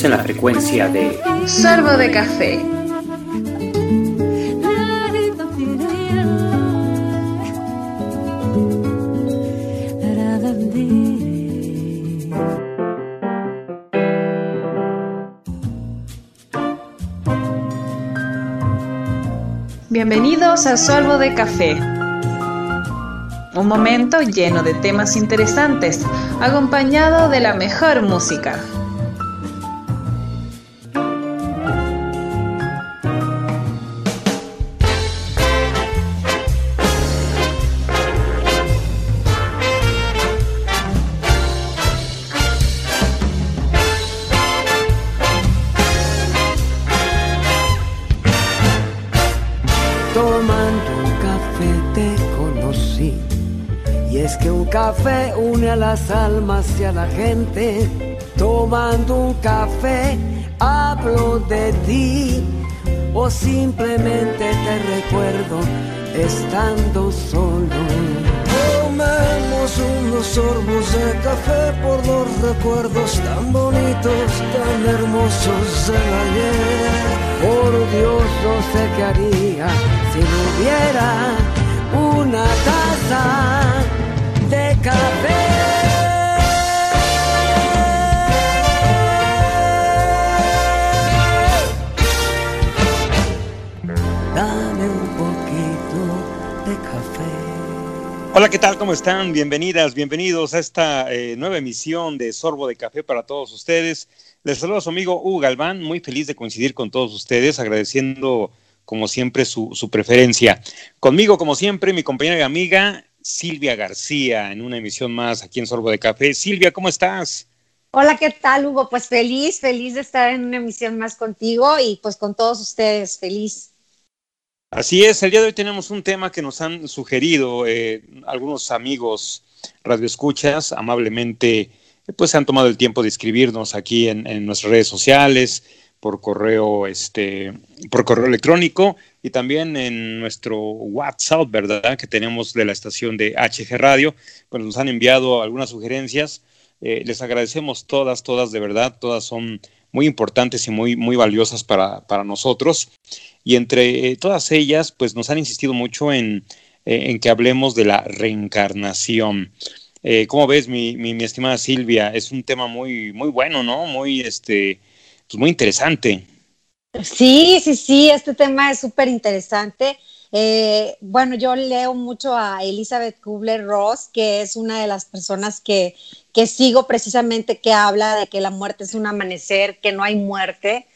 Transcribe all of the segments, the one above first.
En la frecuencia de Sorbo de café. Bienvenidos a Sorbo de Café. Un momento lleno de temas interesantes, acompañado de la mejor música. Une a las almas y a la gente. Tomando un café hablo de ti. O simplemente te recuerdo estando solo. Tomemos unos sorbos de café por los recuerdos tan bonitos, tan hermosos del ayer. Por Dios no sé qué haría si no hubiera una taza de café. Hola, ¿qué tal? ¿Cómo están? Bienvenidas, bienvenidos a esta eh, nueva emisión de Sorbo de Café para todos ustedes. Les saludo a su amigo Hugo Galván, muy feliz de coincidir con todos ustedes, agradeciendo como siempre su, su preferencia. Conmigo, como siempre, mi compañera y amiga Silvia García, en una emisión más aquí en Sorbo de Café. Silvia, ¿cómo estás? Hola, ¿qué tal, Hugo? Pues feliz, feliz de estar en una emisión más contigo y pues con todos ustedes, feliz. Así es, el día de hoy tenemos un tema que nos han sugerido eh, algunos amigos radioescuchas, amablemente pues se han tomado el tiempo de escribirnos aquí en, en, nuestras redes sociales, por correo, este, por correo electrónico y también en nuestro WhatsApp, ¿verdad? Que tenemos de la estación de HG Radio, pues nos han enviado algunas sugerencias. Eh, les agradecemos todas, todas de verdad, todas son muy importantes y muy, muy valiosas para, para nosotros. Y entre todas ellas, pues nos han insistido mucho en, eh, en que hablemos de la reencarnación. Eh, ¿Cómo ves, mi, mi, mi, estimada Silvia? Es un tema muy, muy bueno, ¿no? Muy, este, pues muy interesante. Sí, sí, sí, este tema es súper interesante. Eh, bueno, yo leo mucho a Elizabeth Kubler-Ross, que es una de las personas que, que sigo precisamente, que habla de que la muerte es un amanecer, que no hay muerte,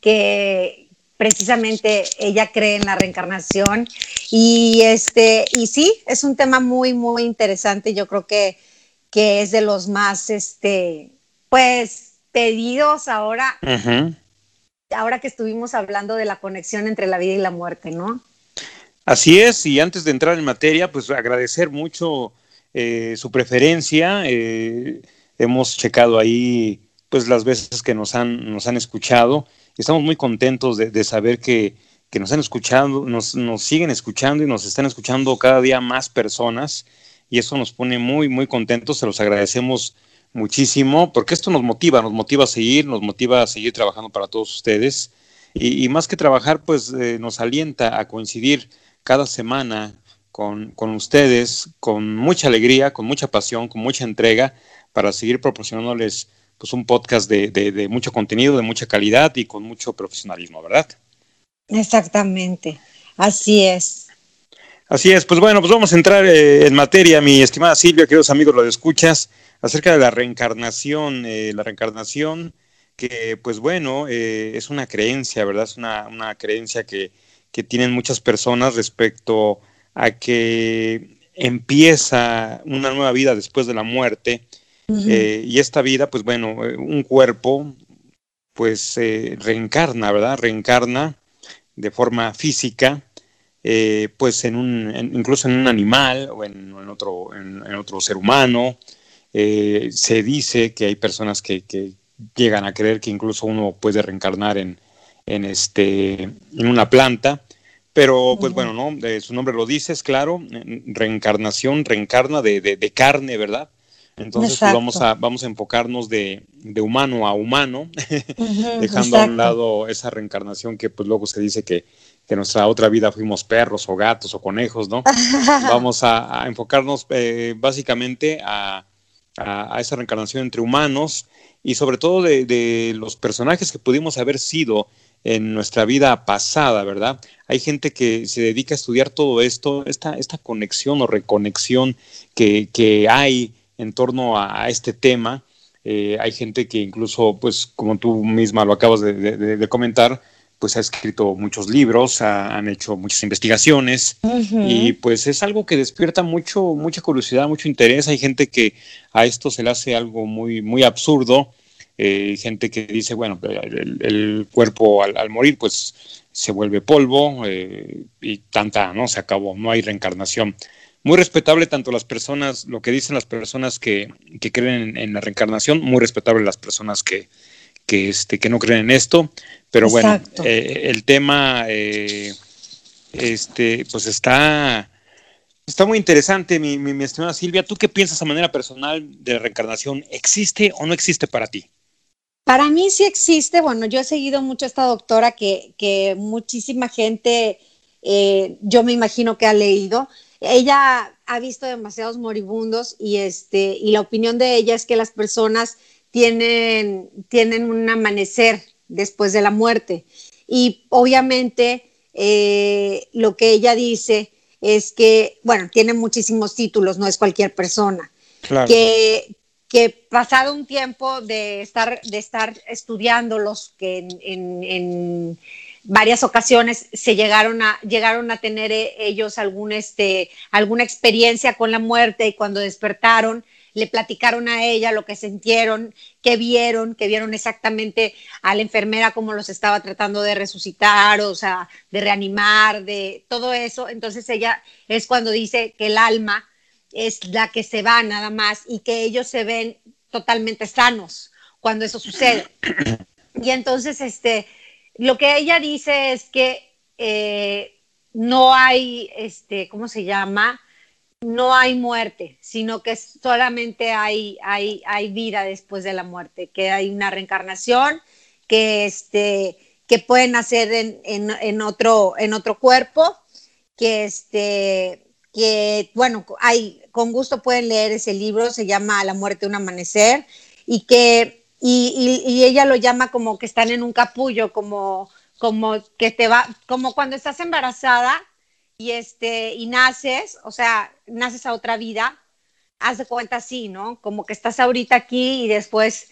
que precisamente ella cree en la reencarnación. Y, este, y sí, es un tema muy, muy interesante. Yo creo que, que es de los más, este, pues, pedidos ahora, uh -huh. ahora que estuvimos hablando de la conexión entre la vida y la muerte, ¿no? Así es, y antes de entrar en materia, pues agradecer mucho eh, su preferencia. Eh, hemos checado ahí pues las veces que nos han, nos han escuchado. Estamos muy contentos de, de saber que, que, nos han escuchado, nos, nos, siguen escuchando y nos están escuchando cada día más personas. Y eso nos pone muy, muy contentos. Se los agradecemos muchísimo porque esto nos motiva, nos motiva a seguir, nos motiva a seguir trabajando para todos ustedes. Y, y más que trabajar, pues eh, nos alienta a coincidir cada semana con, con, ustedes, con mucha alegría, con mucha pasión, con mucha entrega, para seguir proporcionándoles pues, un podcast de, de, de, mucho contenido, de mucha calidad y con mucho profesionalismo, ¿verdad? Exactamente, así es. Así es, pues bueno, pues vamos a entrar eh, en materia, mi estimada Silvia, queridos amigos, lo escuchas, acerca de la reencarnación, eh, la reencarnación que pues bueno, eh, es una creencia, ¿verdad? Es una, una creencia que, que tienen muchas personas respecto a que empieza una nueva vida después de la muerte uh -huh. eh, y esta vida, pues bueno, un cuerpo pues eh, reencarna, ¿verdad? Reencarna de forma física, eh, pues en un, incluso en un animal o en, otro, en, otro ser humano. Eh, se dice que hay personas que, llegan a creer que incluso uno puede reencarnar en, en, este, en una planta. Pero, pues bueno, ¿no? su nombre lo dice, es claro, reencarnación, reencarna de, de carne, ¿verdad? Entonces pues, vamos, a, vamos a enfocarnos de, humano a humano, dejando a un lado esa reencarnación que pues luego se dice que, que nuestra otra vida fuimos perros o gatos o conejos, ¿no? vamos a, enfocarnos eh, básicamente a, a, esa reencarnación entre humanos y sobre todo de, de, los personajes que pudimos haber sido en nuestra vida pasada, ¿verdad? Hay gente que se dedica a estudiar todo esto, esta, esta conexión o reconexión que, que hay en torno a, este tema. Eh, hay gente que incluso, pues como tú misma lo acabas de, comentar, pues ha escrito muchos libros, han hecho muchas investigaciones y pues es algo que despierta mucho, mucha curiosidad, mucho interés. Hay gente que a esto se le hace algo muy, muy absurdo. Eh, gente que dice, bueno, el, cuerpo al, morir pues se vuelve polvo eh, y tanta, ¿no? Se acabó, no hay reencarnación muy respetable tanto las personas, lo que dicen las personas que, creen en, la reencarnación, muy respetable las personas que, que, este, que no creen en esto, pero bueno, eh, el tema eh, este, pues está, está muy interesante, mi, mi, estimada Silvia. ¿Tú qué piensas a manera personal de la reencarnación? ¿Existe o no existe para ti? Para mí sí existe. Bueno, yo he seguido mucho a esta doctora que, que muchísima gente, eh, yo me imagino que ha leído ella ha visto demasiados moribundos y, este, y la opinión de ella es que las personas tienen, tienen un amanecer después de la muerte. Y obviamente eh, lo que ella dice es que, bueno, tiene muchísimos títulos, no es cualquier persona. Que, que pasado un tiempo de estar, de estar estudiándolos, que en varias ocasiones se llegaron a, llegaron a tener eh, ellos algún, este, alguna experiencia con la muerte y cuando despertaron le platicaron a ella lo que sintieron, que vieron, que vieron exactamente a la enfermera cómo los estaba tratando de resucitar, o sea, de reanimar, de todo eso. Entonces ella es cuando dice que el alma es la que se va nada más y que ellos se ven totalmente sanos cuando eso sucede. Y entonces, este, lo que ella dice es que eh, no hay, este, ¿cómo se llama? No hay muerte, sino que solamente hay, hay, hay vida después de la muerte, que hay una reencarnación, que, este, que pueden hacer en, en, otro, en otro cuerpo, que, este, que, bueno, hay, con gusto pueden leer ese libro, se llama La muerte un amanecer, y que y, ella lo llama como que están en un capullo, como, como que te va, como cuando estás embarazada y este, y naces, o sea, naces a otra vida, haz de cuenta así, ¿no? Como que estás ahorita aquí y después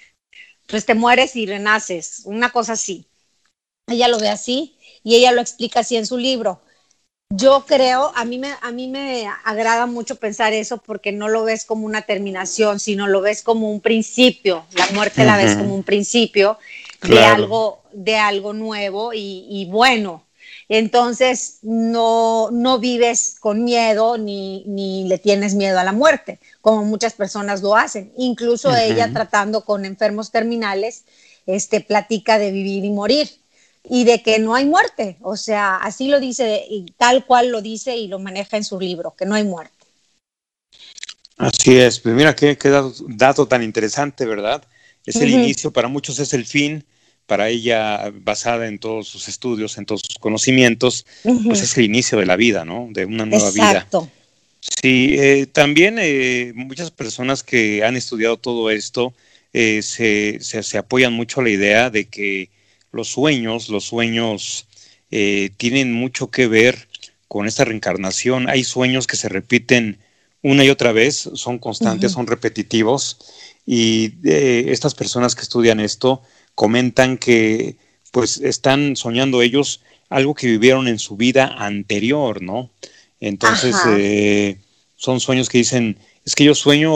pues te mueres y renaces, una cosa así. Ella lo ve así y ella lo explica así en su libro. Yo creo, a mí, me, a mí me agrada mucho pensar eso porque no lo ves como una terminación, sino lo ves como un principio. La muerte la ves como un principio de, algo, de algo nuevo y, bueno. Entonces no, no vives con miedo ni, ni, le tienes miedo a la muerte, como muchas personas lo hacen. Incluso ella tratando con enfermos terminales, este, platica de vivir y morir y de que no hay muerte. O sea, así lo dice y tal cual lo dice y lo maneja en su libro, que no hay muerte. Así es, pues mira qué, dato, tan interesante, ¿verdad? Es el inicio, para muchos es el fin, para ella, basada en todos sus estudios, en todos sus conocimientos, pues es el inicio de la vida, ¿no? De una nueva Exacto. vida. Sí, eh, también eh, muchas personas que han estudiado todo esto eh, se, se, se, apoyan mucho a la idea de que los sueños, los sueños eh, tienen mucho que ver con esta reencarnación. Hay sueños que se repiten una y otra vez, son constantes, son repetitivos, y eh, estas personas que estudian esto comentan que pues están soñando ellos algo que vivieron en su vida anterior, ¿no? Entonces, eh, son sueños que dicen, es que yo sueño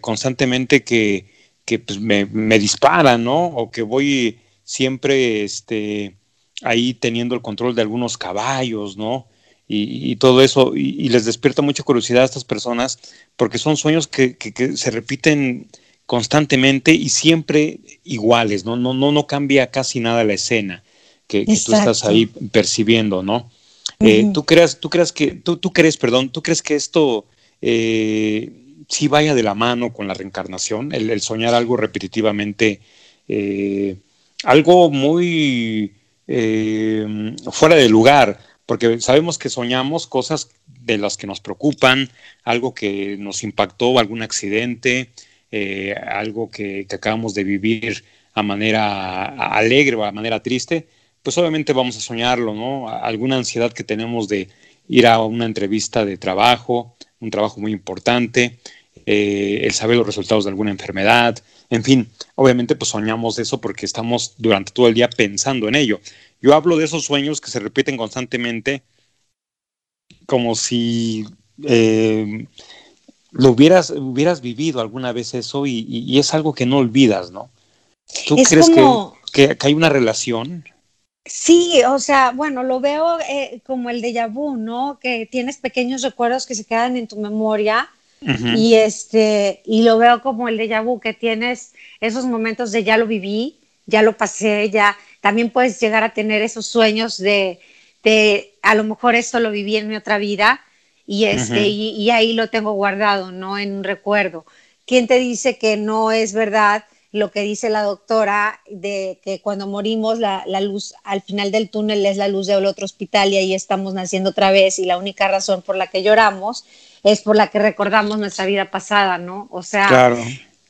constantemente que, que pues, me, me disparan, ¿no? O que voy siempre este, ahí teniendo el control de algunos caballos, ¿no? Y, todo eso, y, les despierta mucha curiosidad a estas personas, porque son sueños que, se repiten constantemente y siempre iguales, ¿no? No, no, no cambia casi nada la escena que, tú estás ahí percibiendo, ¿no? Eh, ¿Tú crees, tú crees que, tú, tú crees, perdón, tú crees que esto eh, sí vaya de la mano con la reencarnación, el, soñar algo repetitivamente, eh, algo muy eh, fuera de lugar, porque sabemos que soñamos cosas de las que nos preocupan, algo que nos impactó, algún accidente, eh, algo que, acabamos de vivir a manera alegre o a manera triste, pues obviamente vamos a soñarlo, ¿no? Alguna ansiedad que tenemos de ir a una entrevista de trabajo, un trabajo muy importante, eh, el saber los resultados de alguna enfermedad, en fin, obviamente pues soñamos eso porque estamos durante todo el día pensando en ello. Yo hablo de esos sueños que se repiten constantemente como si eh, lo hubieras, hubieras vivido alguna vez eso y, es algo que no olvidas, ¿no? ¿Tú crees que, hay una relación? Sí, o sea, bueno, lo veo eh, como el déjà vu, ¿no? Que tienes pequeños recuerdos que se quedan en tu memoria y, este, y lo veo como el déjà vu, que tienes esos momentos de ya lo viví, ya lo pasé, ya también puedes llegar a tener esos sueños de, de a lo mejor esto lo viví en mi otra vida y, este, y, ahí lo tengo guardado, ¿no? En un recuerdo. ¿Quién te dice que no es verdad lo que dice la doctora de que cuando morimos la, la, luz al final del túnel es la luz del otro hospital y ahí estamos naciendo otra vez y la única razón por la que lloramos es por la que recordamos nuestra vida pasada, ¿no? O sea,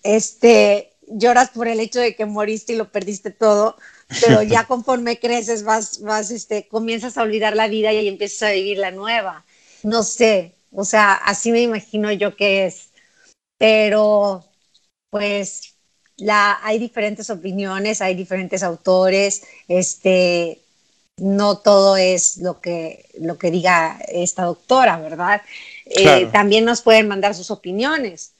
este, lloras por el hecho de que moriste y lo perdiste todo, pero ya conforme creces vas, vas, este, comienzas a olvidar la vida y ahí empiezas a vivir la nueva. No sé, o sea, así me imagino yo que es, pero pues la, hay diferentes opiniones, hay diferentes autores, este, no todo es lo que, lo que diga esta doctora, ¿verdad? Eh, también nos pueden mandar sus opiniones.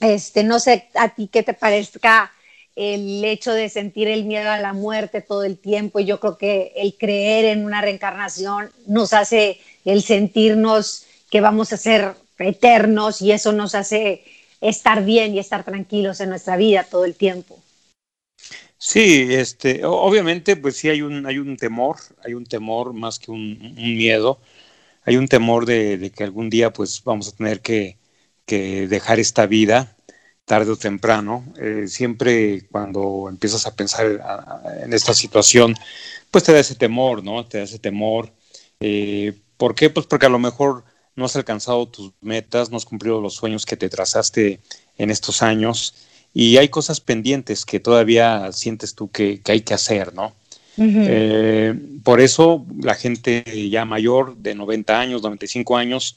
Este, no sé a ti qué te parezca el hecho de sentir el miedo a la muerte todo el tiempo. Yo creo que el creer en una reencarnación nos hace el sentirnos que vamos a ser eternos y eso nos hace estar bien y estar tranquilos en nuestra vida todo el tiempo. Sí, este, obviamente, pues sí hay un, hay un temor, hay un temor más que un miedo hay un temor de, que algún día pues vamos a tener que, dejar esta vida tarde o temprano. Eh, siempre cuando empiezas a pensar en esta situación, pues te da ese temor, ¿no? Te da ese temor. Eh, ¿Por qué? Pues porque a lo mejor no has alcanzado tus metas, no has cumplido los sueños que te trazaste en estos años y hay cosas pendientes que todavía sientes tú que hay que hacer, ¿no? Eh, por eso la gente ya mayor, de 90 años, 95 años,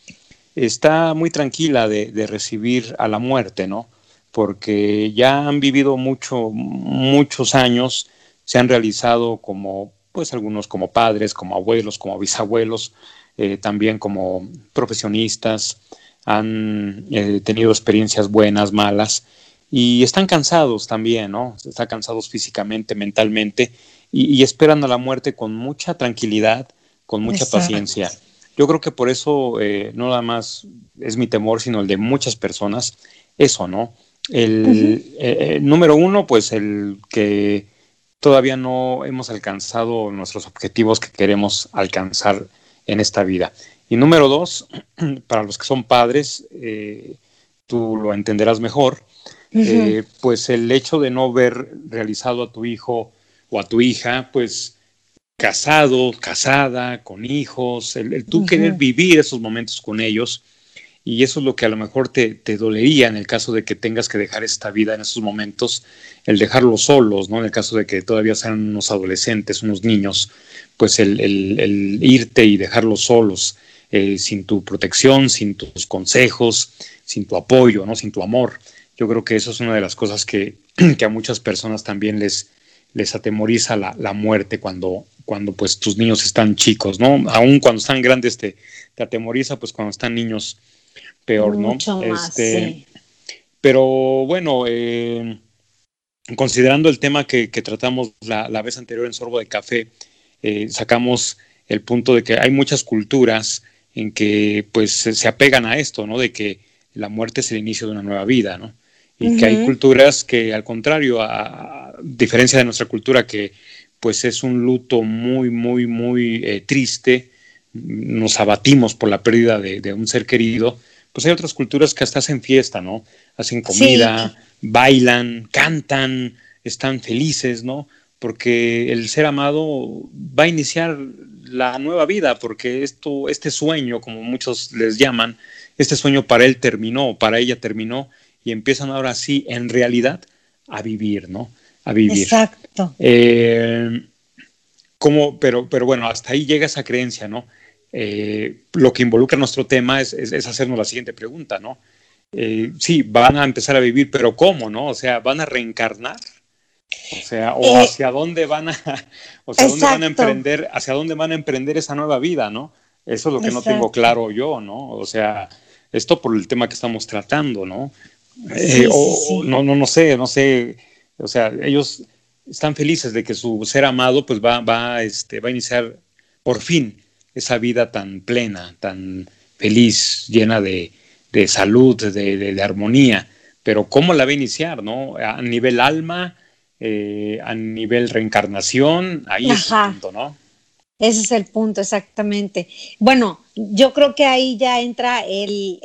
está muy tranquila de, recibir a la muerte, ¿no? Porque ya han vivido mucho, muchos años, se han realizado como, pues algunos como padres, como abuelos, como bisabuelos, eh, también como profesionistas, han eh, tenido experiencias buenas, malas, y están cansados también, ¿no? Están cansados físicamente, mentalmente, y, esperan a la muerte con mucha tranquilidad, con mucha paciencia. Yo creo que por eso eh, no nada más es mi temor, sino el de muchas personas, eso, ¿no? El, eh, eh, número uno, pues el que todavía no hemos alcanzado nuestros objetivos que queremos alcanzar en esta vida. Y número dos, para los que son padres, tú lo entenderás mejor, pues el hecho de no ver realizado a tu hijo o a tu hija, pues casado, casada, con hijos, el, tú querer vivir esos momentos con ellos. Y eso es lo que a lo mejor te, te, dolería en el caso de que tengas que dejar esta vida en esos momentos, el dejarlos solos, ¿no? En el caso de que todavía sean unos adolescentes, unos niños, pues el, el, irte y dejarlos solos, eh, sin tu protección, sin tus consejos, sin tu apoyo, ¿no? Sin tu amor. Yo creo que eso es una de las cosas que, que a muchas personas también les, les atemoriza la, muerte cuando, cuando pues tus niños están chicos, ¿no? Aún cuando están grandes te, te atemoriza, pues cuando están niños peor, ¿no? Mucho más, este, Pero bueno, eh, considerando el tema que, tratamos la, vez anterior en Sorbo de Café, eh, sacamos el punto de que hay muchas culturas en que pues se apegan a esto, ¿no? De que la muerte es el inicio de una nueva vida, ¿no? Y que hay culturas que al contrario, a, diferencia de nuestra cultura que pues es un luto muy, muy, muy eh, triste, nos abatimos por la pérdida de, un ser querido, pues hay otras culturas que hasta hacen fiesta, ¿no? Hacen comida, bailan, cantan, están felices, ¿no? Porque el ser amado va a iniciar la nueva vida, porque esto, este sueño, como muchos les llaman, este sueño para él terminó, para ella terminó, y empiezan ahora sí, en realidad, a vivir, ¿no? A vivir. Exacto. Eh, como, pero, pero bueno, hasta ahí llega esa creencia, ¿no? Eh, lo que involucra nuestro tema es, hacernos la siguiente pregunta, ¿no? Eh, sí, van a empezar a vivir, pero ¿cómo, no? O sea, ¿van a reencarnar? O sea, o eh, hacia dónde van a, o sea, dónde van a emprender, hacia dónde van a emprender esa nueva vida, ¿no? Eso es lo que no tengo claro yo, ¿no? O sea, esto por el tema que estamos tratando, ¿no? o, no, no, no sé, no sé, o sea, ellos están felices de que su ser amado, pues va, va, este, va a iniciar por fin esa vida tan plena, tan feliz, llena de, salud, de, armonía. Pero ¿cómo la va a iniciar? ¿no? A nivel alma, eh, a nivel reencarnación, ahí es el punto, ¿no? Ese es el punto, exactamente. Bueno, yo creo que ahí ya entra el,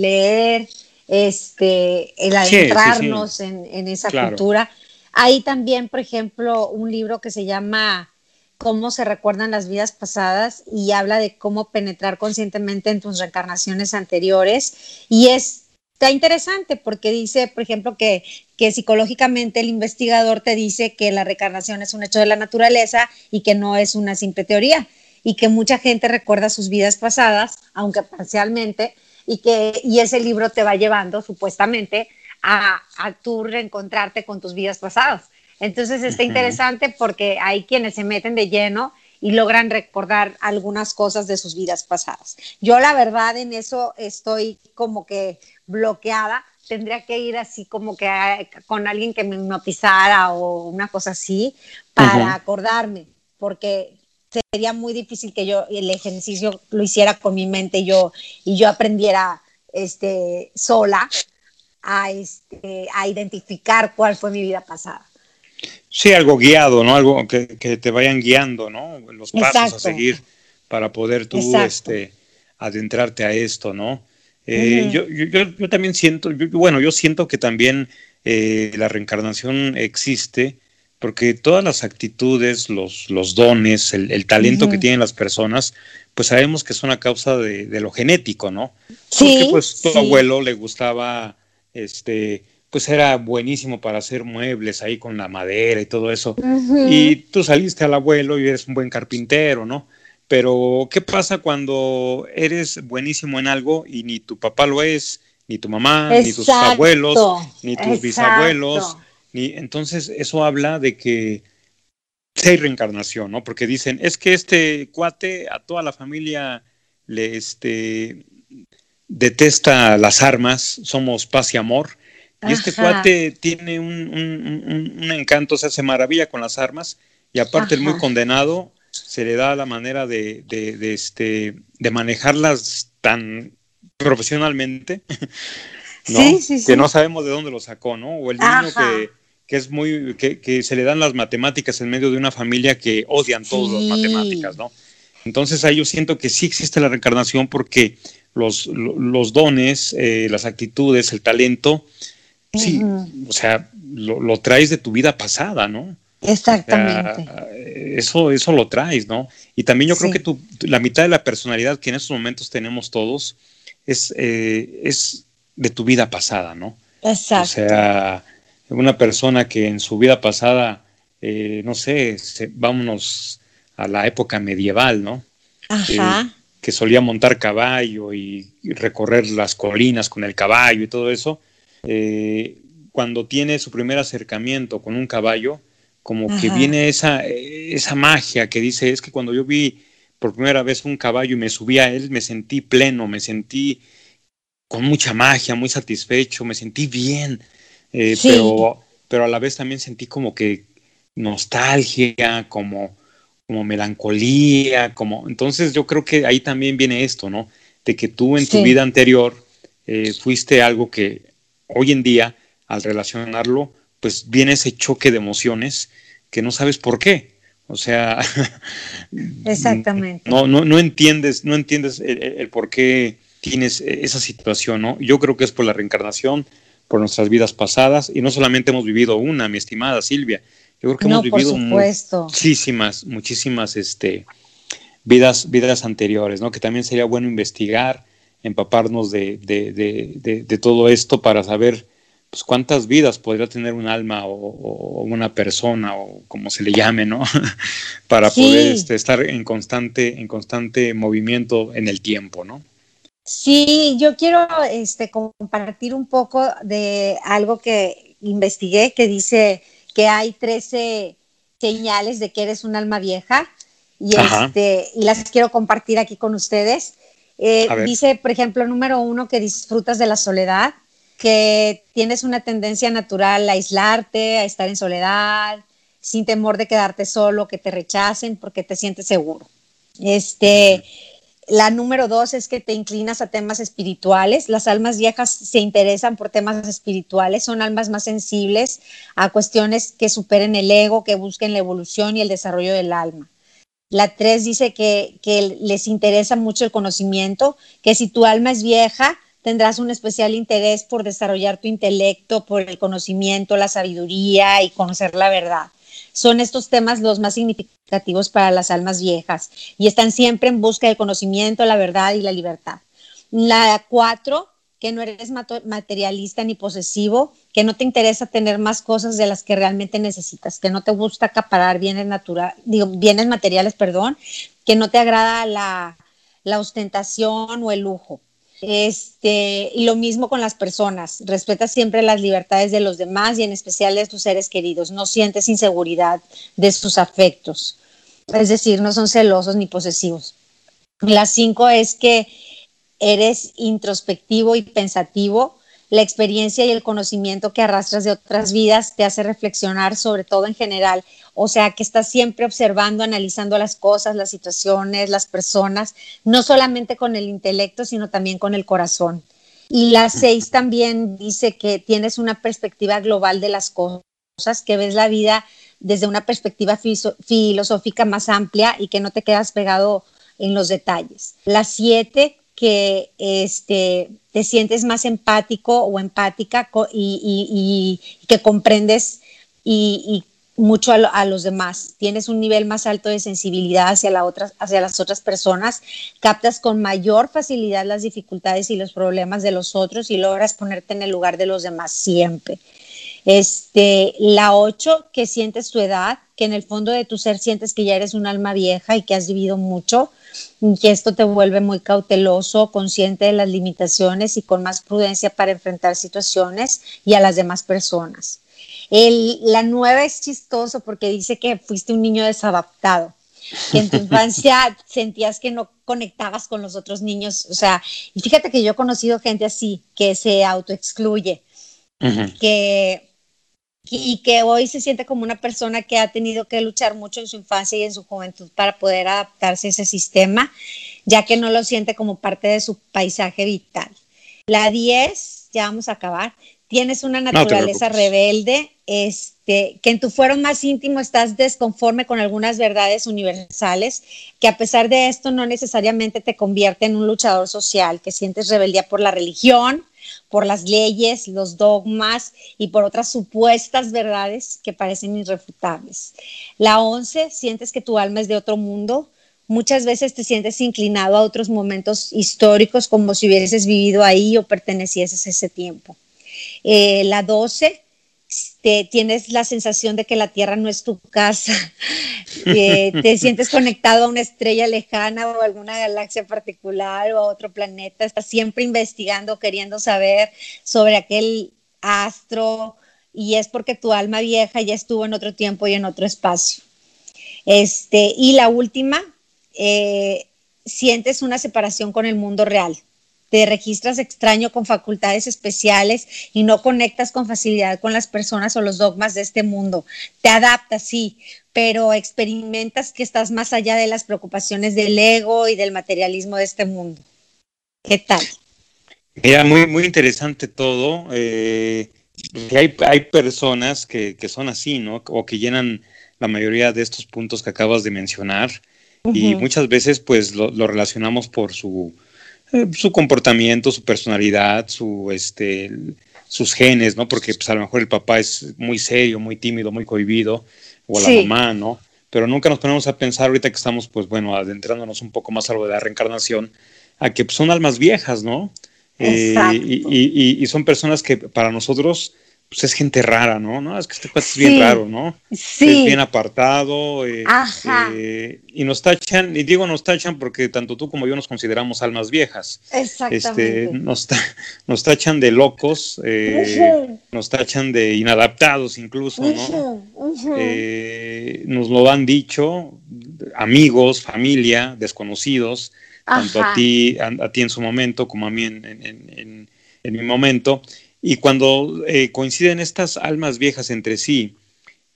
leer, este, el adentrarnos En, esa cultura. Hay también, por ejemplo, un libro que se llama cómo se recuerdan las vidas pasadas y habla de cómo penetrar conscientemente en tus reencarnaciones anteriores. Y es está interesante porque dice, por ejemplo, que, que psicológicamente el investigador te dice que la reencarnación es un hecho de la naturaleza y que no es una simple teoría y que mucha gente recuerda sus vidas pasadas, aunque parcialmente, y que y ese libro te va llevando supuestamente a, a tú reencontrarte con tus vidas pasadas. Entonces está interesante porque hay quienes se meten de lleno y logran recordar algunas cosas de sus vidas pasadas. Yo la verdad en eso estoy como que bloqueada, tendría que ir así como que con alguien que me hipnotizara o una cosa así para acordarme, porque sería muy difícil que yo el ejercicio lo hiciera con mi mente y yo, y yo aprendiera este, sola a, este, a identificar cuál fue mi vida pasada. Sí, algo guiado, ¿no? Algo que, te vayan guiando, ¿no? Los pasos a seguir para poder tú este, adentrarte a esto, ¿no? Eh, yo, yo, también siento, bueno, yo siento que también eh, la reencarnación existe porque todas las actitudes, los, los dones, el, talento que tienen las personas, pues sabemos que son a causa de, lo genético, ¿no? Sí, porque pues tu abuelo le gustaba este pues era buenísimo para hacer muebles ahí con la madera y todo eso. Y tú saliste al abuelo y eres un buen carpintero, ¿no? Pero, ¿qué pasa cuando eres buenísimo en algo y ni tu papá lo es, ni tu mamá, ni tus abuelos, ni tus bisabuelos? Ni... Entonces, eso habla de que hay reencarnación, ¿no? Porque dicen, es que este cuate a toda la familia le este, detesta las armas, somos paz y amor, y este cuate tiene un, encanto, se hace maravilla con las armas y aparte el muy condenado se le da la manera de, este, de manejarlas tan profesionalmente, que no sabemos de dónde lo sacó, ¿no? O el niño que, es muy, que, se le dan las matemáticas en medio de una familia que odian todas las matemáticas, ¿no? Entonces ahí yo siento que sí existe la reencarnación porque los, los dones, eh, las actitudes, el talento, Sí, o sea, lo, traes de tu vida pasada, ¿no? Exactamente. eso, eso lo traes, ¿no? Y también yo creo que tu, la mitad de la personalidad que en estos momentos tenemos todos es, eh, es de tu vida pasada, ¿no? Exacto. O sea, una persona que en su vida pasada, eh, no sé, vámonos a la época medieval, ¿no? Ajá. Eh, que solía montar caballo y recorrer las colinas con el caballo y todo eso, eh, cuando tiene su primer acercamiento con un caballo, como que viene esa, esa magia que dice, es que cuando yo vi por primera vez un caballo y me subí a él, me sentí pleno, me sentí con mucha magia, muy satisfecho, me sentí bien. eh, pero, pero a la vez también sentí como que nostalgia, como, como melancolía, como... Entonces yo creo que ahí también viene esto, ¿no? De que tú en tu vida anterior eh, fuiste algo que hoy en día, al relacionarlo, pues viene ese choque de emociones que no sabes por qué. O sea, exactamente. No, no, no entiendes, no entiendes el, por qué tienes esa situación, ¿no? Yo creo que es por la reencarnación, por nuestras vidas pasadas, y no solamente hemos vivido una, mi estimada Silvia, yo creo que hemos vivido muchísimas, muchísimas este, vidas, vidas anteriores, ¿no? Que también sería bueno investigar, empaparnos de, de, de, de todo esto para saber pues cuántas vidas podría tener un alma o, una persona o como se le llame, ¿no? Para poder este, estar en constante, en constante movimiento en el tiempo, ¿no? Sí, yo quiero este, compartir un poco de algo que investigué que dice que hay 13 señales de que eres un alma vieja y, este, y las quiero compartir aquí con ustedes. Eh, dice, por ejemplo, número uno, que disfrutas de la soledad que tienes una tendencia natural a aislarte, a estar en soledad, sin temor de quedarte solo, que te rechacen porque te sientes seguro. Este, la número dos es que te inclinas a temas espirituales. Las almas viejas se interesan por temas espirituales, son almas más sensibles a cuestiones que superen el ego, que busquen la evolución y el desarrollo del alma. La tres dice que, les interesa mucho el conocimiento, que si tu alma es vieja, tendrás un especial interés por desarrollar tu intelecto, por el conocimiento, la sabiduría y conocer la verdad. Son estos temas los más significativos para las almas viejas y están siempre en busca del conocimiento, la verdad y la libertad. La cuatro, que no eres materialista ni posesivo, que no te interesa tener más cosas de las que realmente necesitas, que no te gusta acaparar bienes, natural, digo, bienes materiales, perdón, que no te agrada la, ostentación o el lujo este, y lo mismo con las personas. Respeta siempre las libertades de los demás y en especial de tus seres queridos. No sientes inseguridad de sus afectos. Es decir, no son celosos ni posesivos. La cinco es que eres introspectivo y pensativo. La experiencia y el conocimiento que arrastras de otras vidas te hace reflexionar sobre todo en general o sea, que estás siempre observando, analizando las cosas, las situaciones, las personas, no solamente con el intelecto, sino también con el corazón. Y la seis también dice que tienes una perspectiva global de las cosas, que ves la vida desde una perspectiva filosófica más amplia y que no te quedas pegado en los detalles. La siete, que este, te sientes más empático o empática y, que comprendes y, mucho a, los demás, tienes un nivel más alto de sensibilidad hacia, la hacia las otras personas, captas con mayor facilidad las dificultades y los problemas de los otros y logras ponerte en el lugar de los demás siempre. Este, la ocho, que sientes tu edad, que en el fondo de tu ser sientes que ya eres un alma vieja y que has vivido mucho, que esto te vuelve muy cauteloso, consciente de las limitaciones y con más prudencia para enfrentar situaciones y a las demás personas. El, la nueva es chistoso porque dice que fuiste un niño desadaptado, que en tu infancia sentías que no conectabas con los otros niños. O sea, y fíjate que yo he conocido gente así, que se autoexcluye, que, y que hoy se siente como una persona que ha tenido que luchar mucho en su infancia y en su juventud para poder adaptarse a ese sistema, ya que no lo siente como parte de su paisaje vital. La 10, ya vamos a acabar, tienes una naturaleza rebelde, este, que en tu fuero más íntimo estás desconforme con algunas verdades universales, que a pesar de esto no necesariamente te convierte en un luchador social, que sientes rebeldía por la religión, por las leyes, los dogmas y por otras supuestas verdades que parecen irrefutables. La once, sientes que tu alma es de otro mundo. Muchas veces te sientes inclinado a otros momentos históricos como si hubieses vivido ahí o pertenecieses a ese tiempo. Eh, la 12, tienes la sensación de que la Tierra no es tu casa, te sientes conectado a una estrella lejana o a alguna galaxia particular o a otro planeta, estás siempre investigando, queriendo saber sobre aquel astro y es porque tu alma vieja ya estuvo en otro tiempo y en otro espacio. Este, y la última, eh, sientes una separación con el mundo real te registras extraño con facultades especiales y no conectas con facilidad con las personas o los dogmas de este mundo. Te adaptas, sí, pero experimentas que estás más allá de las preocupaciones del ego y del materialismo de este mundo. ¿Qué tal? Mira, muy, muy interesante todo. Eh, hay, hay personas que, que, son así, ¿no? O que llenan la mayoría de estos puntos que acabas de mencionar. Y muchas veces, pues, lo, lo relacionamos por su, eh, su comportamiento, su personalidad, su, este, sus genes, ¿no? Porque pues, a lo mejor el papá es muy serio, muy tímido, muy cohibido, o la mamá, ¿no? Pero nunca nos ponemos a pensar ahorita que estamos, pues bueno, adentrándonos un poco más a lo de la reencarnación, a que pues, son almas viejas, ¿no? Eh, y, y, y, son personas que para nosotros pues es gente rara, ¿no? No, es que este cuate es bien raro, ¿no? Sí. Es bien apartado. Eh, eh, y nos tachan, y digo nos tachan porque tanto tú como yo nos consideramos almas viejas. Exactamente. Este, nos, nos tachan de locos, eh, nos tachan de inadaptados incluso, ¿no? nos lo han dicho amigos, familia, desconocidos, tanto a ti, a, ti en su momento como a mí en, en, en mi momento. Y cuando eh, coinciden estas almas viejas entre sí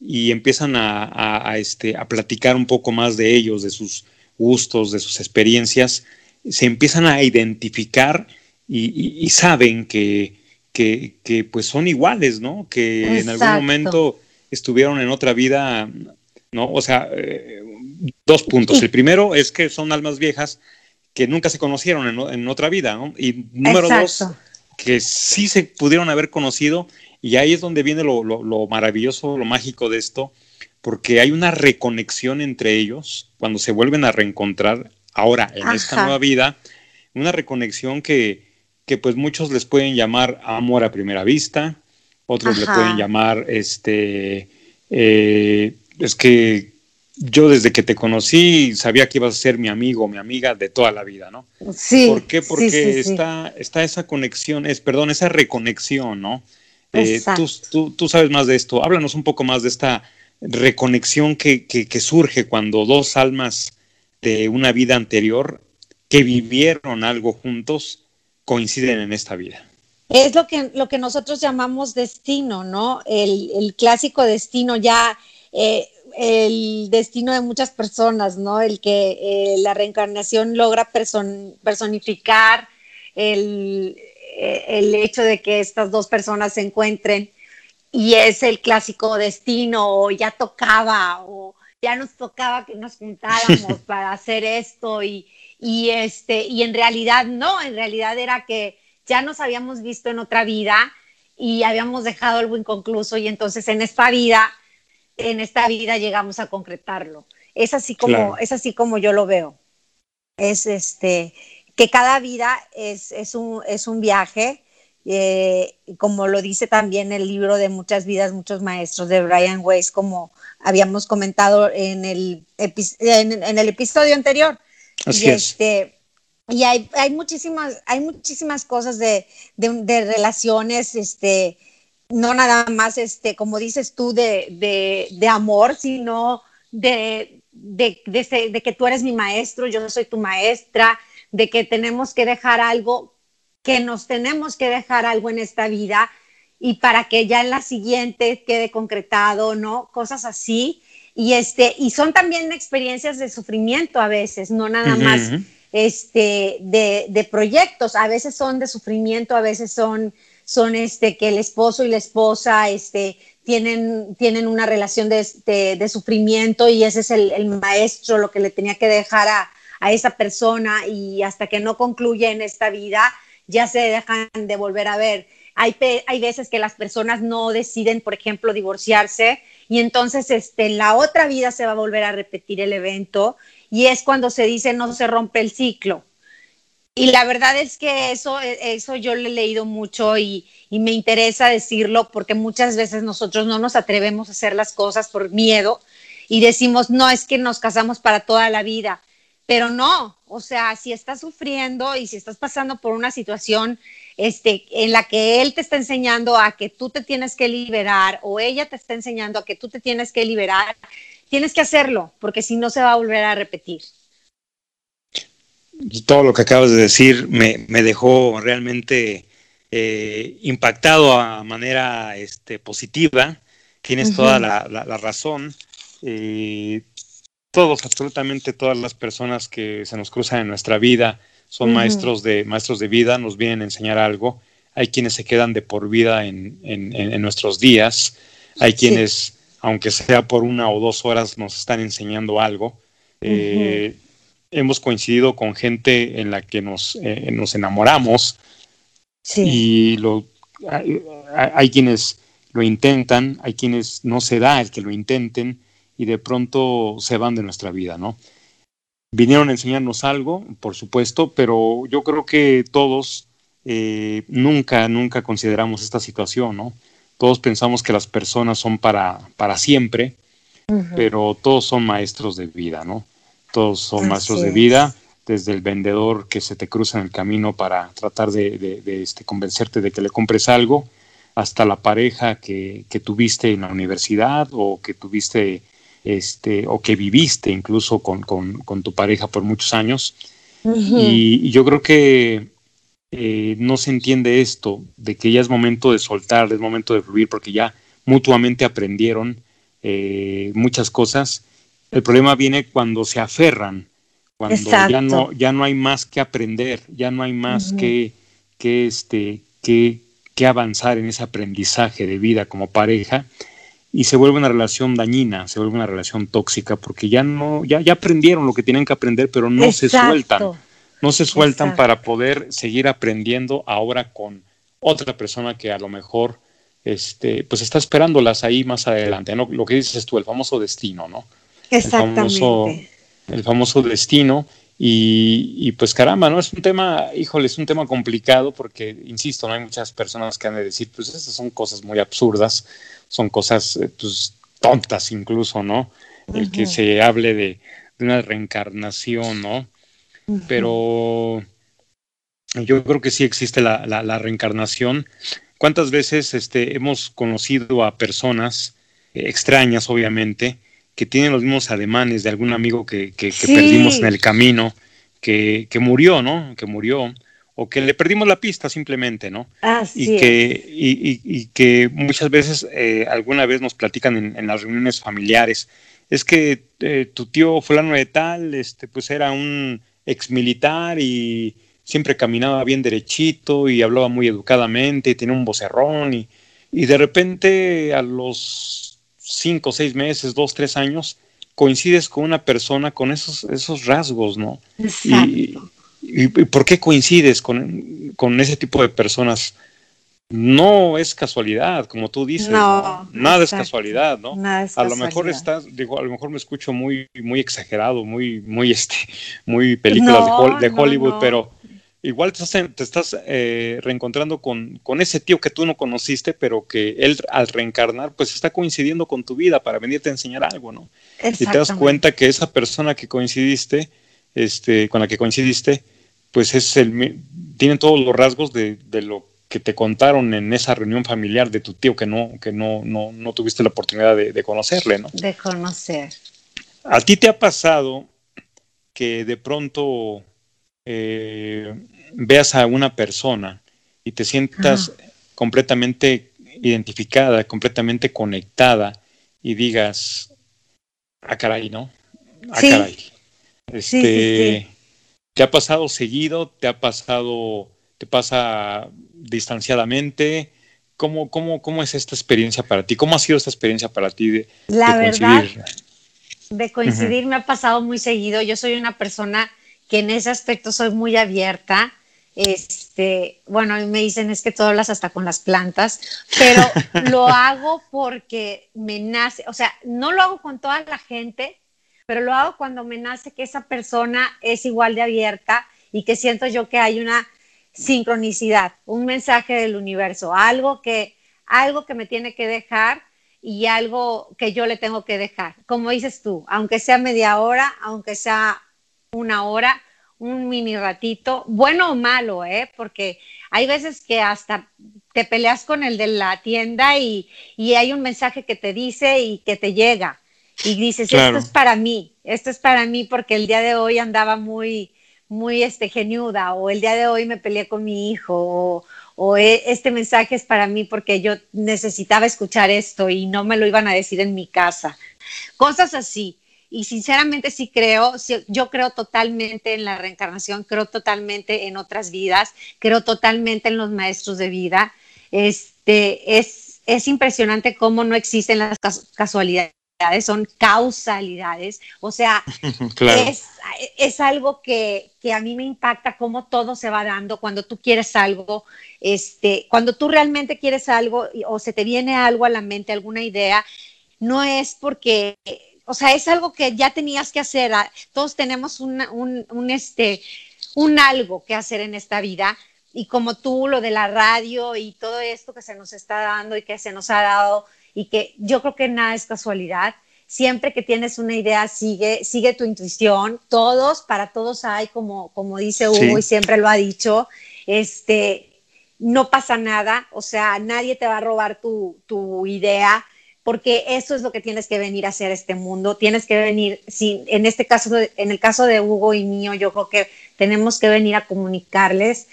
y empiezan a, este, a platicar un poco más de ellos, de sus gustos, de sus experiencias, se empiezan a identificar y, saben que, que, pues son iguales, ¿no? Que en algún momento estuvieron en otra vida, ¿no? O sea, eh, dos puntos. El primero es que son almas viejas que nunca se conocieron en, en otra vida, ¿no? Y número dos que sí se pudieron haber conocido y ahí es donde viene lo, maravilloso, lo mágico de esto, porque hay una reconexión entre ellos cuando se vuelven a reencontrar ahora en esta nueva vida, una reconexión que, que, pues muchos les pueden llamar amor a primera vista, otros le pueden llamar este eh, es que yo desde que te conocí sabía que ibas a ser mi amigo mi amiga de toda la vida, ¿no? Sí. ¿Por qué? Porque está, está esa conexión, es, perdón, esa reconexión, ¿no? Eh, tú, tú, sabes más de esto. Háblanos un poco más de esta reconexión que, que, surge cuando dos almas de una vida anterior que vivieron algo juntos coinciden en esta vida. Es lo que, lo que nosotros llamamos destino, ¿no? El, el clásico destino ya. Eh, el destino de muchas personas, ¿no? El que eh, la reencarnación logra personificar el, eh, el, hecho de que estas dos personas se encuentren y es el clásico destino o ya tocaba o ya nos tocaba que nos juntáramos para hacer esto y, y, este, y en realidad no, en realidad era que ya nos habíamos visto en otra vida y habíamos dejado algo inconcluso y entonces en esta vida en esta vida llegamos a concretarlo. Es así como, es así como yo lo veo. Es este, que cada vida es, es, un, es un viaje, eh, como lo dice también el libro de Muchas vidas, muchos maestros de Brian Weiss, como habíamos comentado en el, en, el episodio anterior. Así y este, Y hay, hay, muchísimas, hay muchísimas cosas de, de, de relaciones, este, no nada más, este, como dices tú, de, de, amor, sino de, de, de, que tú eres mi maestro, yo soy tu maestra, de que tenemos que dejar algo, que nos tenemos que dejar algo en esta vida y para que ya en la siguiente quede concretado, ¿no? Cosas así. Y, este, y son también experiencias de sufrimiento a veces, no nada más este, de, de proyectos, a veces son de sufrimiento, a veces son son este, que el esposo y la esposa este, tienen, tienen una relación de, de, sufrimiento y ese es el, maestro lo que le tenía que dejar a, a esa persona y hasta que no concluye en esta vida ya se dejan de volver a ver. Hay, hay veces que las personas no deciden, por ejemplo, divorciarse y entonces este, en la otra vida se va a volver a repetir el evento y es cuando se dice no se rompe el ciclo. Y la verdad es que eso, eso yo le he leído mucho y, me interesa decirlo porque muchas veces nosotros no nos atrevemos a hacer las cosas por miedo y decimos, no, es que nos casamos para toda la vida. Pero no, o sea, si estás sufriendo y si estás pasando por una situación este, en la que él te está enseñando a que tú te tienes que liberar o ella te está enseñando a que tú te tienes que liberar, tienes que hacerlo, porque si no se va a volver a repetir. Todo lo que acabas de decir me, me dejó realmente eh, impactado a manera este, positiva. Tienes toda la, la, razón. Eh, todos, absolutamente todas las personas que se nos cruzan en nuestra vida son maestros, de, maestros de vida, nos vienen a enseñar algo. Hay quienes se quedan de por vida en, en, en nuestros días. Hay quienes, aunque sea por una o dos horas, nos están enseñando algo. Eh, hemos coincidido con gente en la que nos, eh, nos enamoramos y lo, hay, hay, quienes lo intentan, hay quienes no se da el que lo intenten y de pronto se van de nuestra vida, ¿no? Vinieron a enseñarnos algo, por supuesto, pero yo creo que todos eh, nunca, nunca consideramos esta situación, ¿no? Todos pensamos que las personas son para, para siempre, pero todos son maestros de vida, ¿no? Todos son maestros de vida, desde el vendedor que se te cruza en el camino para tratar de, este, convencerte de que le compres algo, hasta la pareja que, que tuviste en la universidad o que tuviste este, o que viviste incluso con, tu pareja por muchos años. y, yo creo que eh, no se entiende esto, de que ya es momento de soltar, es momento de fluir, porque ya mutuamente aprendieron eh, muchas cosas. El problema viene cuando se aferran, cuando ya no, ya no hay más que aprender, ya no hay más que, que, este, que, que avanzar en ese aprendizaje de vida como pareja y se vuelve una relación dañina, se vuelve una relación tóxica porque ya no, ya, ya aprendieron lo que tienen que aprender, pero no se sueltan, no se sueltan para poder seguir aprendiendo ahora con otra persona que a lo mejor este, pues está esperándolas ahí más adelante, ¿no? Lo que dices tú, el famoso destino, ¿no? Exactamente. El famoso, el famoso destino. Y, y, pues caramba, ¿no? Es un tema, híjole, es un tema complicado porque, insisto, no hay muchas personas que han de decir, pues estas son cosas muy absurdas, son cosas eh, pues, tontas incluso, ¿no? El que se hable de, una reencarnación, ¿no? Pero yo creo que sí existe la, la, reencarnación. ¿Cuántas veces este, hemos conocido a personas eh, extrañas, obviamente, que tienen los mismos ademanes de algún amigo que, que, que perdimos en el camino, que, que murió, ¿no? Que murió o que le perdimos la pista simplemente, ¿no? Así y, que, y, y, que muchas veces, eh, alguna vez nos platican en, las reuniones familiares, es que eh, tu tío fulano de tal, este, pues era un ex militar y siempre caminaba bien derechito y hablaba muy educadamente y tenía un vocerrón y, y de repente a los cinco, seis meses, dos, tres años, coincides con una persona con esos, esos rasgos, ¿no? Exacto. ¿Y, por qué coincides con, con, ese tipo de personas? No es casualidad, como tú dices. No, Nada es casualidad, ¿no? a lo mejor estás, digo, a lo mejor me escucho muy, muy exagerado, muy, muy, este, muy películas de, Hollywood, pero igual te estás, te estás eh, reencontrando con, con, ese tío que tú no conociste, pero que él al reencarnar, pues está coincidiendo con tu vida para venirte a enseñar algo, ¿no? Y te das cuenta que esa persona que coincidiste, este, con la que coincidiste, pues es el, tienen todos los rasgos de, de, lo que te contaron en esa reunión familiar de tu tío que no, que no, no, no tuviste la oportunidad de, de, conocerle, ¿no? De conocer. ¿A ti te ha pasado que de pronto eh, veas a una persona y te sientas completamente identificada, completamente conectada y digas, ah, caray, ¿no? Ah, caray. Este, ¿Te ha pasado seguido? ¿Te ha pasado, te pasa distanciadamente? ¿Cómo, cómo, cómo es esta experiencia para ti? ¿Cómo ha sido esta experiencia para ti de, La verdad, de coincidir me ha pasado muy seguido. Yo soy una persona que en ese aspecto soy muy abierta. Este, bueno, me dicen es que tú hablas hasta con las plantas, pero lo hago porque me nace, o sea, no lo hago con toda la gente, pero lo hago cuando me nace que esa persona es igual de abierta y que siento yo que hay una sincronicidad, un mensaje del universo, algo que, algo que me tiene que dejar y algo que yo le tengo que dejar. Como dices tú, aunque sea media hora, aunque sea una hora, un mini ratito, bueno o malo, ¿eh? Porque hay veces que hasta te peleas con el de la tienda y, y hay un mensaje que te dice y que te llega y dices, esto es para mí, esto es para mí porque el día de hoy andaba muy, muy este, geniuda, o el día de hoy me peleé con mi hijo, o, o e, este mensaje es para mí porque yo necesitaba escuchar esto y no me lo iban a decir en mi casa. Cosas así. Y sinceramente sí creo, yo creo totalmente en la reencarnación, creo totalmente en otras vidas, creo totalmente en los maestros de vida. Este, es, es impresionante cómo no existen las casualidades son causalidades, o sea, es, es, algo que, que, a mí me impacta cómo todo se va dando cuando tú quieres algo, este, cuando tú realmente quieres algo o se te viene algo a la mente, alguna idea, no es porque, o sea, es algo que ya tenías que hacer, ah, todos tenemos un, un, este, un algo que hacer en esta vida, y como tú, lo de la radio y todo esto que se nos está dando y que se nos ha dado y que yo creo que nada es casualidad. Siempre que tienes una idea, sigue, sigue tu intuición. Todos, para todos hay, como, como dice Hugo y siempre lo ha dicho, este, no pasa nada, o sea, nadie te va a robar tu, tu idea, porque eso es lo que tienes que venir a hacer a este mundo. Tienes que venir, si, en este caso, en el caso de Hugo y mío, yo creo que tenemos que venir a comunicarles,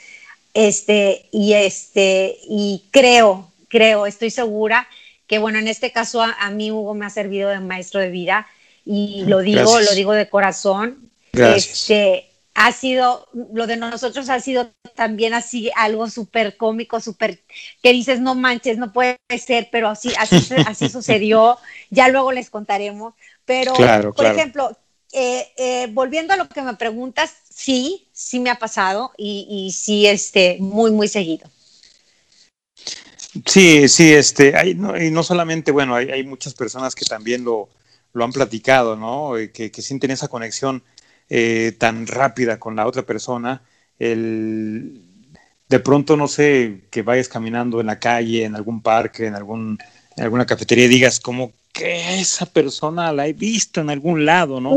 este, y este, y creo, creo, estoy segura que bueno, en este caso a, mí Hugo me ha servido de maestro de vida y lo digo, lo digo de corazón. Gracias. Este, ha sido, lo de nosotros ha sido también así algo súper cómico, súper, que dices, no manches, no puede ser, pero así, así, así sucedió, ya luego les contaremos. Pero, por ejemplo, eh, eh, volviendo a lo que me preguntas, sí, sí me ha pasado y, y sí, este, muy, muy seguido. Sí, sí, este, hay, no, y no solamente, bueno, hay, hay, muchas personas que también lo, lo han platicado, ¿no? Eh, que, que sienten esa conexión eh, tan rápida con la otra persona. El, de pronto, no sé, que vayas caminando en la calle, en algún parque, en, algún, en alguna cafetería y digas como que esa persona la he visto en algún lado, ¿no?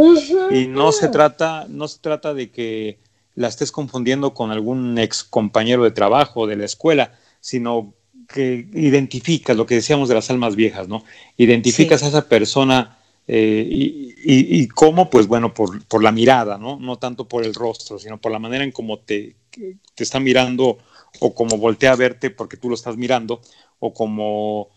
Y no se trata, no se trata de que la estés confundiendo con algún ex compañero de trabajo de la escuela, sino que identificas lo que decíamos de las almas viejas, ¿no? Identificas a esa persona eh, y, cómo, pues bueno, por, por, la mirada, ¿no? No tanto por el rostro, sino por la manera en cómo te, te está mirando o como voltea a verte porque tú lo estás mirando o como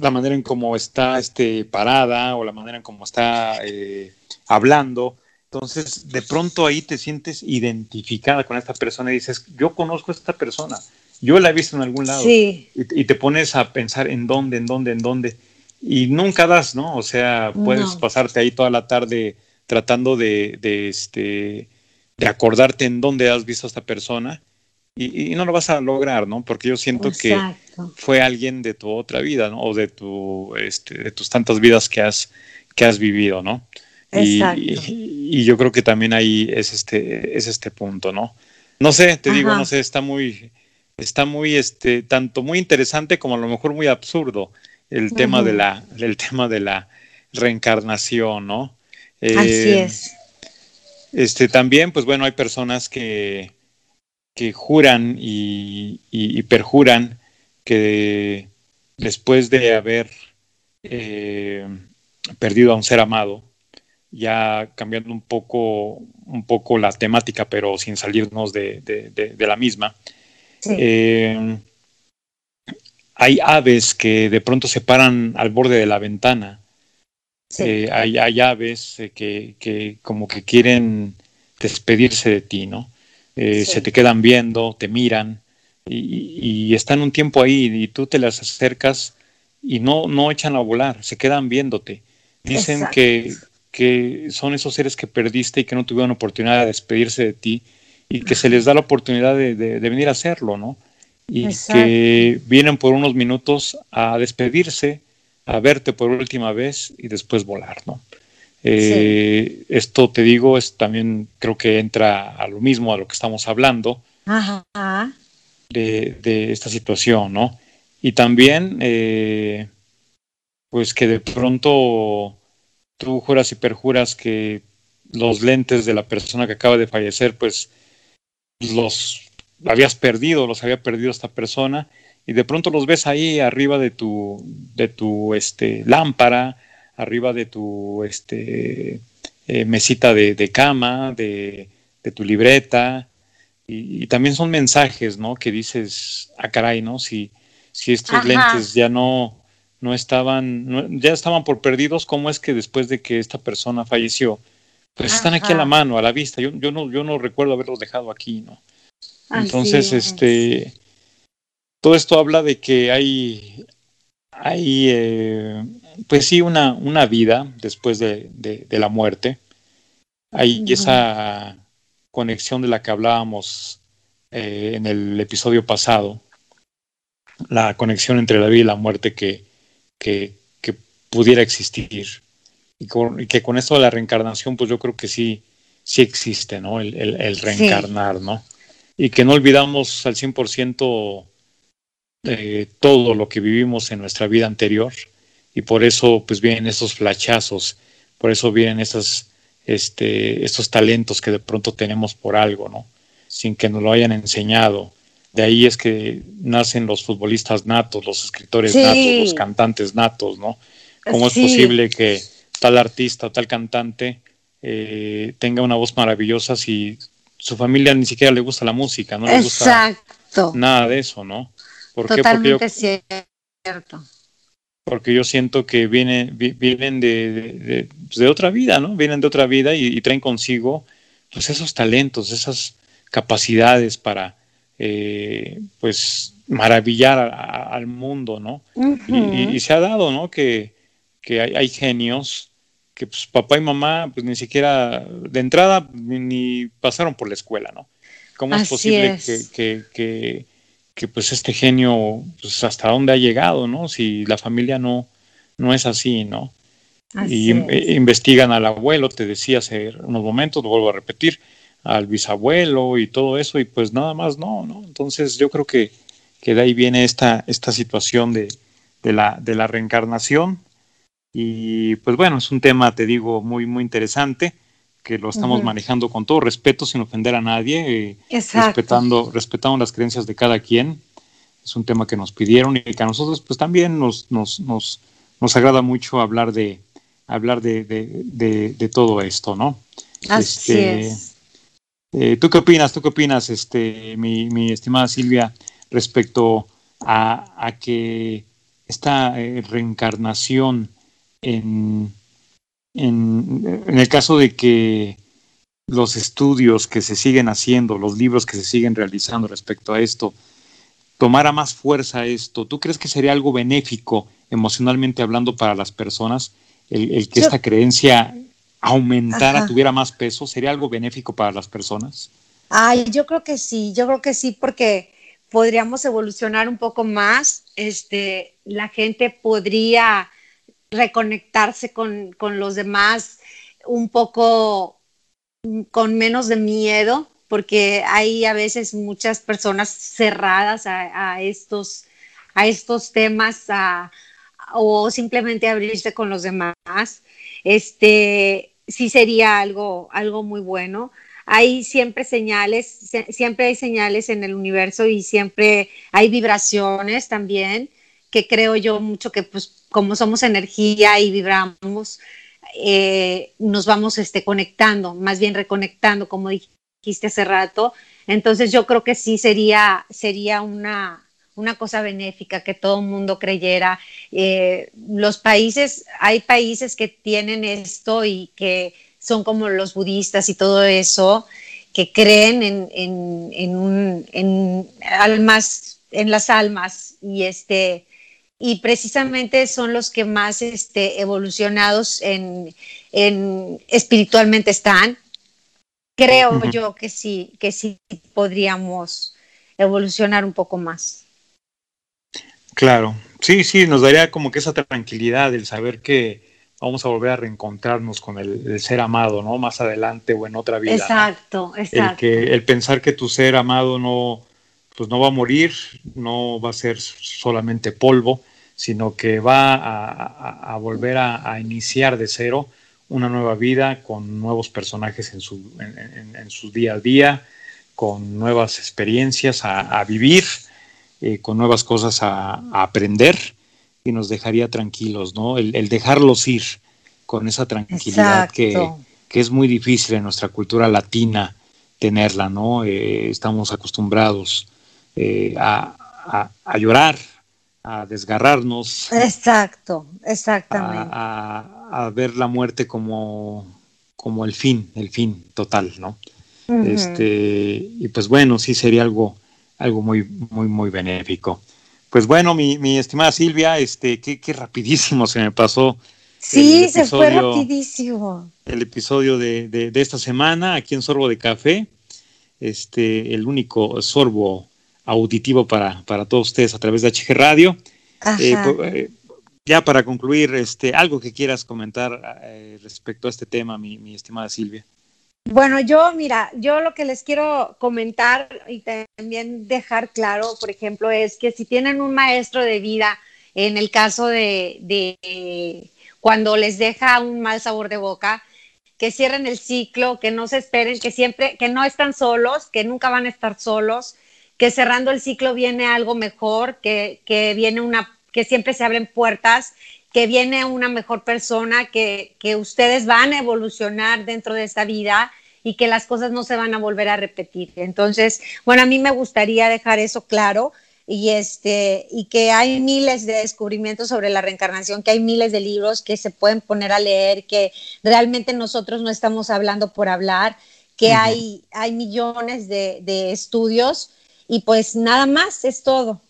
la manera en cómo está este, parada o la manera en cómo está eh, hablando. Entonces, de pronto ahí te sientes identificada con esta persona y dices, yo conozco a esta persona, yo la he visto en algún lado. Y, te pones a pensar en dónde, en dónde, en dónde. Y nunca das, ¿no? O sea, puedes pasarte ahí toda la tarde tratando de, de, este, de acordarte en dónde has visto a esta persona y, no lo vas a lograr, ¿no? Porque yo siento que fue alguien de tu otra vida, ¿no? O de, tu, este, de tus tantas vidas que has, que has vivido, ¿no? Y, y, yo creo que también ahí es este, es este punto, ¿no? No sé, te digo, no sé, está muy, está muy, este, tanto muy interesante como a lo mejor muy absurdo el tema de la, el tema de la reencarnación, ¿no? Así eh, es. Este, también, pues bueno, hay personas que, que juran y, perjuran que después de haber eh, perdido a un ser amado, ya cambiando un poco, un poco la temática, pero sin salirnos de, de la misma, eh, hay aves que de pronto se paran al borde de la ventana. Eh, hay, aves eh, que, como que quieren despedirse de ti, ¿no? Se te quedan viendo, te miran y, están un tiempo ahí y tú te las acercas y no, no echan a volar, se quedan viéndote. Dicen que, que son esos seres que perdiste y que no tuvieron oportunidad de despedirse de ti y que se les da la oportunidad de, venir a hacerlo, ¿no? Y que vienen por unos minutos a despedirse, a verte por última vez y después volar, ¿no? Eh, esto te digo, es también creo que entra a lo mismo a lo que estamos hablando De, esta situación, ¿no? Y también, eh, pues que de pronto tú juras y perjuras que los lentes de la persona que acaba de fallecer, pues los habías perdido, los había perdido esta persona, y de pronto los ves ahí arriba de tu, de tu este, lámpara, arriba de tu este, eh, mesita de, cama, de, de tu libreta, y, también son mensajes, ¿no? Que dices, a ah, caray, ¿no? Si, si estos lentes ya no, no estaban, ya estaban por perdidos, ¿cómo es que después de que esta persona falleció, pues están aquí a la mano, a la vista? Yo, yo, no, yo no recuerdo haberlos dejado aquí, ¿no? Entonces, este, todo esto habla de que hay, hay eh, pues sí, una, una vida después de, de, la muerte. Hay esa conexión de la que hablábamos eh, en el episodio pasado, la conexión entre la vida y la muerte que, que, pudiera existir. Y, que con esto de la reencarnación, pues yo creo que sí, sí existe, ¿no? El, reencarnar, ¿no? Y que no olvidamos al 100% eh, todo lo que vivimos en nuestra vida anterior y por eso pues vienen esos flachazos, por eso vienen esas, este, estos talentos que de pronto tenemos por algo, ¿no? Sin que nos lo hayan enseñado. De ahí es que nacen los futbolistas natos, los escritores natos, los cantantes natos, ¿no? ¿Cómo es posible que tal artista o tal cantante eh, tenga una voz maravillosa si su familia ni siquiera le gusta la música, no le gusta nada de eso, ¿no? ¿Por Totalmente cierto porque yo siento que viene, vienen de, pues, de, otra vida, ¿no? Vienen de otra vida y, traen consigo pues esos talentos, esas capacidades para eh, pues maravillar al mundo, ¿no? y, se ha dado, ¿no? Que, que hay, genios que pues papá y mamá pues ni siquiera de entrada ni, pasaron por la escuela, ¿no? ¿Cómo es posible que, que que pues este genio, pues hasta dónde ha llegado, ¿no? Si la familia no, no es así, ¿no? y investigan al abuelo, te decía hace unos momentos, lo vuelvo a repetir, al bisabuelo y todo eso, y pues nada más no, ¿no? Entonces yo creo que, que de ahí viene esta, esta situación de, de, la, de la reencarnación. Y pues bueno, es un tema, te digo, muy, muy interesante que lo estamos manejando con todo respeto, sin ofender a nadie, eh, respetando, respetando las creencias de cada quien. Es un tema que nos pidieron y que a nosotros pues también nos, nos, nos, nos agrada mucho hablar de hablar de, de, de, todo esto, ¿no? Así este, es. Eh, ¿Tú qué opinas? ¿Tú qué opinas, este, mi, mi estimada Silvia, respecto a, a que esta eh, reencarnación en, en, el caso de que los estudios que se siguen haciendo, los libros que se siguen realizando respecto a esto, tomara más fuerza esto, ¿tú crees que sería algo benéfico emocionalmente hablando para las personas? El, que esta creencia aumentara, tuviera más peso, ¿sería algo benéfico para las personas? Ay, yo creo que sí, yo creo que sí, porque podríamos evolucionar un poco más, este, la gente podría reconectarse con, los demás un poco con menos de miedo, porque hay a veces muchas personas cerradas a, estos, a estos temas o simplemente abrirse con los demás. Este sí sería algo, algo muy bueno. Hay siempre señales, siempre hay señales en el universo y siempre hay vibraciones también que creo yo mucho que pues como somos energía y vibramos, eh, nos vamos este, conectando, más bien reconectando, como dijiste hace rato. Entonces yo creo que sí sería, sería una, una cosa benéfica que todo el mundo creyera. Eh, los países, hay países que tienen esto y que son como los budistas y todo eso, que creen en, en, en, en almas, en las almas y este y precisamente son los que más este, evolucionados en, espiritualmente están. Creo yo que sí, que sí podríamos evolucionar un poco más. Claro, sí, sí, nos daría como que esa tranquilidad el saber que vamos a volver a reencontrarnos con el, ser amado, ¿no? Más adelante o en otra vida. Exacto, exacto. El, que, el pensar que tu ser amado no, pues no va a morir, no va a ser solamente polvo, sino que va a, volver a, iniciar de cero una nueva vida con nuevos personajes en su, en, su día a día, con nuevas experiencias a, vivir, eh, con nuevas cosas a, aprender y nos dejaría tranquilos, ¿no? El, dejarlos ir con esa tranquilidad que, que, es muy difícil en nuestra cultura latina tenerla, ¿no? estamos acostumbrados a, a, llorar, a desgarrarnos. Exacto, exactamente. A, ver la muerte como, como el fin, el fin total, ¿no? este, y pues bueno, sí sería algo, algo muy, muy, muy benéfico. Pues bueno, mi, mi estimada Silvia, este, qué, qué rapidísimo se me pasó. Sí, se fue rapidísimo. El episodio de, de, de, esta semana aquí en Sorbo de Café, este, el único sorbo auditivo para, para todos ustedes a través de HG Radio. Eh, eh, ya para concluir, este, algo que quieras comentar eh, respecto a este tema, mi, mi, estimada Silvia. Bueno, yo, mira, yo lo que les quiero comentar y también dejar claro, por ejemplo, es que si tienen un maestro de vida, en el caso de, de cuando les deja un mal sabor de boca, que cierren el ciclo, que no se esperen, que siempre, que no están solos, que nunca van a estar solos, que cerrando el ciclo viene algo mejor, que, que viene una, que siempre se abren puertas, que viene una mejor persona, que, que ustedes van a evolucionar dentro de esta vida y que las cosas no se van a volver a repetir. Entonces, bueno, a mí me gustaría dejar eso claro y este y que hay miles de descubrimientos sobre la reencarnación, que hay miles de libros que se pueden poner a leer, que realmente nosotros no estamos hablando por hablar, que hay, hay millones de, de estudios y pues nada más, es todo.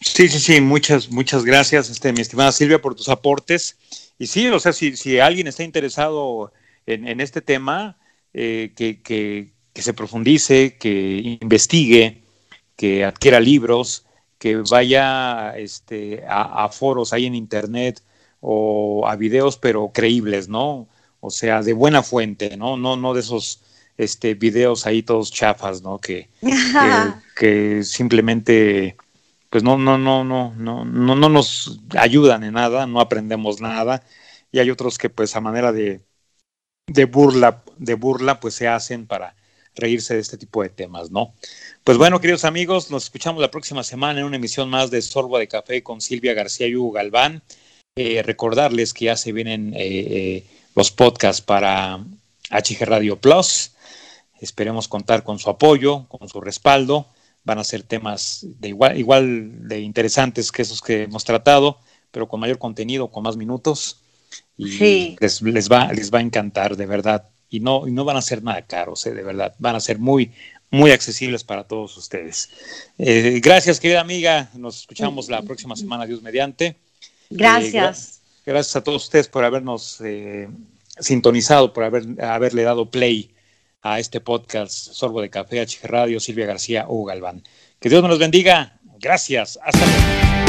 Sí, sí, sí, muchas, muchas gracias, este, mi estimada Silvia, por tus aportes. Y sí, o sea, si, si alguien está interesado en, este tema, eh, que, que, se profundice, que investigue, que adquiera libros, que vaya este, a, a, foros ahí en internet o a videos, pero creíbles, ¿no? O sea, de buena fuente, ¿no? No, no de esos este, videos ahí todos chafas, ¿no? Que, que, simplemente pues no, no, no, no, no, no, no nos ayudan en nada, no aprendemos nada. Y hay otros que pues a manera de, de burla, de burla, pues se hacen para reírse de este tipo de temas, ¿no? Pues bueno, queridos amigos, nos escuchamos la próxima semana en una emisión más de Sorbo de Café con Silvia García y Hugo Galván. Eh, recordarles que ya se vienen eh, eh, los podcasts para HG Radio Plus. Esperemos contar con su apoyo, con su respaldo. Van a ser temas de igual, igual de interesantes que esos que hemos tratado, pero con mayor contenido, con más minutos. Y les, les, va, les va a encantar, de verdad. Y no, y no van a ser nada caros, ¿eh? de verdad. Van a ser muy, muy accesibles para todos ustedes. Eh, gracias, querida amiga. Nos escuchamos la próxima semana, Dios mediante. Eh, gracias. gracias a todos ustedes por habernos sintonizado, por haber, haberle dado play a este podcast Sorbo de Café, HG Radio, Silvia García, Hugo Galván. Que Dios nos los bendiga. Gracias. Hasta luego.